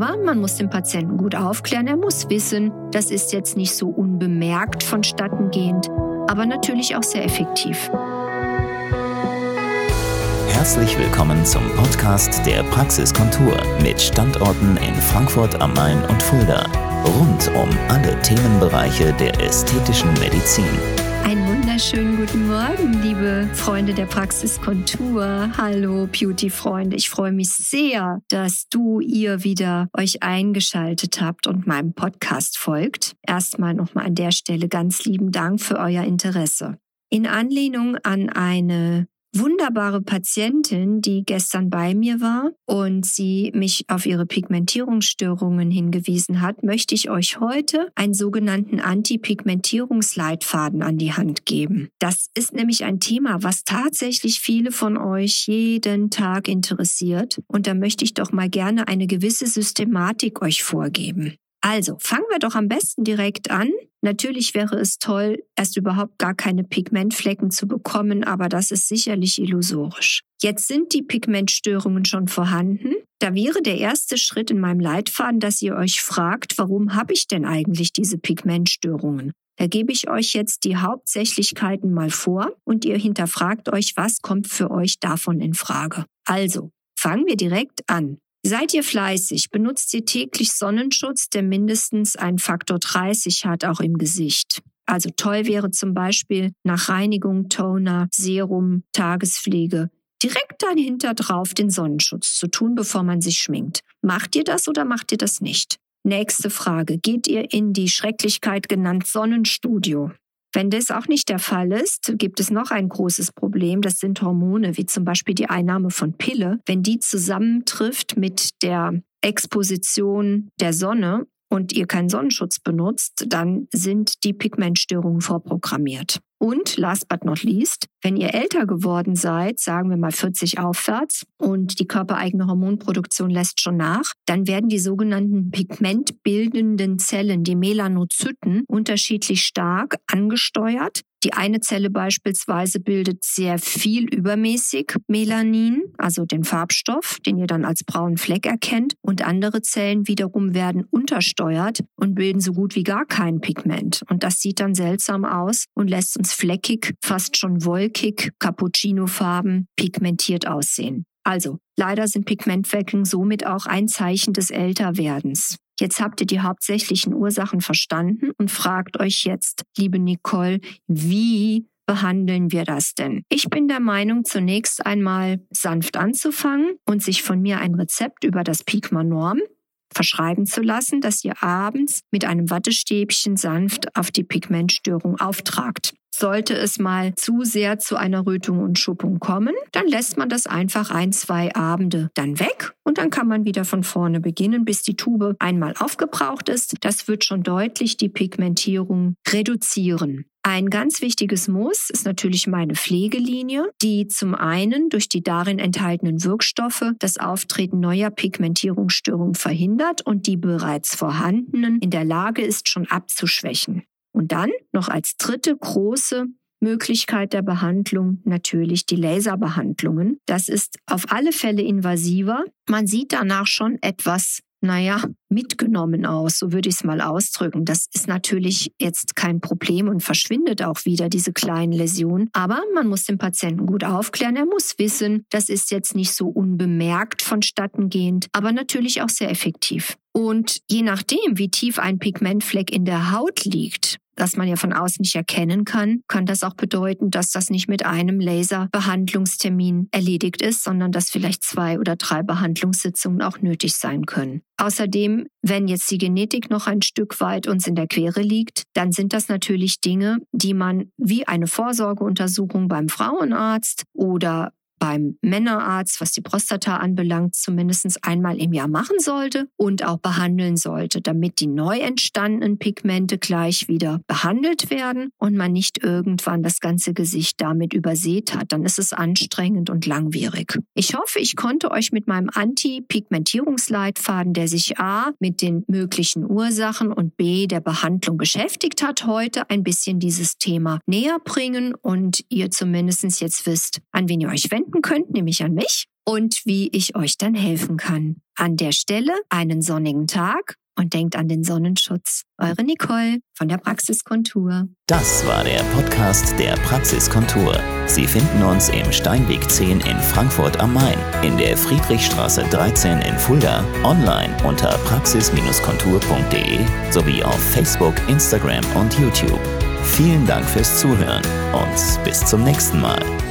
Aber man muss den Patienten gut aufklären. Er muss wissen, das ist jetzt nicht so unbemerkt vonstatten gehend, aber natürlich auch sehr effektiv. Herzlich willkommen zum Podcast der Praxiskontur mit Standorten in Frankfurt am Main und Fulda. Rund um alle Themenbereiche der ästhetischen Medizin. Einen wunderschönen guten Morgen, liebe Freunde der Praxiskontur. Hallo, Beauty-Freunde. Ich freue mich sehr, dass du, ihr wieder euch eingeschaltet habt und meinem Podcast folgt. Erstmal nochmal an der Stelle ganz lieben Dank für euer Interesse. In Anlehnung an eine wunderbare Patientin, die gestern bei mir war und sie mich auf ihre Pigmentierungsstörungen hingewiesen hat, möchte ich euch heute einen sogenannten Anti-Pigmentierungsleitfaden an die Hand geben. Das ist nämlich ein Thema, was tatsächlich viele von euch jeden Tag interessiert und da möchte ich doch mal gerne eine gewisse Systematik euch vorgeben. Also fangen wir doch am besten direkt an. Natürlich wäre es toll, erst überhaupt gar keine Pigmentflecken zu bekommen, aber das ist sicherlich illusorisch. Jetzt sind die Pigmentstörungen schon vorhanden. Da wäre der erste Schritt in meinem Leitfaden, dass ihr euch fragt, warum habe ich denn eigentlich diese Pigmentstörungen? Da gebe ich euch jetzt die Hauptsächlichkeiten mal vor und ihr hinterfragt euch, was kommt für euch davon in Frage. Also, fangen wir direkt an. Seid ihr fleißig, benutzt ihr täglich Sonnenschutz, der mindestens einen Faktor 30 hat, auch im Gesicht. Also toll wäre zum Beispiel nach Reinigung, Toner, Serum, Tagespflege direkt dahinter drauf den Sonnenschutz zu tun, bevor man sich schminkt. Macht ihr das oder macht ihr das nicht? Nächste Frage. Geht ihr in die Schrecklichkeit genannt Sonnenstudio? Wenn das auch nicht der Fall ist, gibt es noch ein großes Problem. Das sind Hormone, wie zum Beispiel die Einnahme von Pille. Wenn die zusammentrifft mit der Exposition der Sonne und ihr keinen Sonnenschutz benutzt, dann sind die Pigmentstörungen vorprogrammiert. Und last but not least, wenn ihr älter geworden seid, sagen wir mal 40 aufwärts, und die körpereigene Hormonproduktion lässt schon nach, dann werden die sogenannten pigmentbildenden Zellen, die Melanozyten, unterschiedlich stark angesteuert. Die eine Zelle beispielsweise bildet sehr viel übermäßig Melanin, also den Farbstoff, den ihr dann als braunen Fleck erkennt, und andere Zellen wiederum werden untersteuert und bilden so gut wie gar kein Pigment. Und das sieht dann seltsam aus und lässt uns fleckig, fast schon wolkig, Cappuccino-Farben, pigmentiert aussehen. Also, leider sind Pigmentflecken somit auch ein Zeichen des Älterwerdens. Jetzt habt ihr die hauptsächlichen Ursachen verstanden und fragt euch jetzt, liebe Nicole, wie behandeln wir das denn? Ich bin der Meinung, zunächst einmal sanft anzufangen und sich von mir ein Rezept über das Pigma Norm verschreiben zu lassen, das ihr abends mit einem Wattestäbchen sanft auf die Pigmentstörung auftragt. Sollte es mal zu sehr zu einer Rötung und Schuppung kommen, dann lässt man das einfach ein, zwei Abende dann weg und dann kann man wieder von vorne beginnen, bis die Tube einmal aufgebraucht ist. Das wird schon deutlich die Pigmentierung reduzieren. Ein ganz wichtiges Muss ist natürlich meine Pflegelinie, die zum einen durch die darin enthaltenen Wirkstoffe das Auftreten neuer Pigmentierungsstörungen verhindert und die bereits vorhandenen in der Lage ist, schon abzuschwächen. Und dann noch als dritte große Möglichkeit der Behandlung natürlich die Laserbehandlungen. Das ist auf alle Fälle invasiver. Man sieht danach schon etwas naja, mitgenommen aus, so würde ich es mal ausdrücken. Das ist natürlich jetzt kein Problem und verschwindet auch wieder, diese kleinen Läsionen. Aber man muss den Patienten gut aufklären. Er muss wissen, das ist jetzt nicht so unbemerkt vonstatten gehend, aber natürlich auch sehr effektiv. Und je nachdem, wie tief ein Pigmentfleck in der Haut liegt, das man ja von außen nicht erkennen kann, kann das auch bedeuten, dass das nicht mit einem Laserbehandlungstermin erledigt ist, sondern dass vielleicht zwei oder drei Behandlungssitzungen auch nötig sein können. Außerdem, wenn jetzt die Genetik noch ein Stück weit uns in der Quere liegt, dann sind das natürlich Dinge, die man wie eine Vorsorgeuntersuchung beim Frauenarzt oder beim Männerarzt, was die Prostata anbelangt, zumindest einmal im Jahr machen sollte und auch behandeln sollte, damit die neu entstandenen Pigmente gleich wieder behandelt werden und man nicht irgendwann das ganze Gesicht damit übersät hat. Dann ist es anstrengend und langwierig. Ich hoffe, ich konnte euch mit meinem Anti-Pigmentierungsleitfaden, der sich A mit den möglichen Ursachen und B der Behandlung beschäftigt hat, heute ein bisschen dieses Thema näher bringen und ihr zumindest jetzt wisst, an wen ihr euch wenden wenden könnt, nämlich an mich. und wie ich euch dann helfen kann. An der Stelle einen sonnigen Tag und denkt an den Sonnenschutz. Eure Nicole von der Praxiskontur. Das war der Podcast der Praxiskontur. Sie finden uns im Steinweg 10 in Frankfurt am Main, in der Friedrichstraße 13 in Fulda, online unter praxis-kontur.de sowie auf Facebook, Instagram und YouTube. Vielen Dank fürs Zuhören und bis zum nächsten Mal.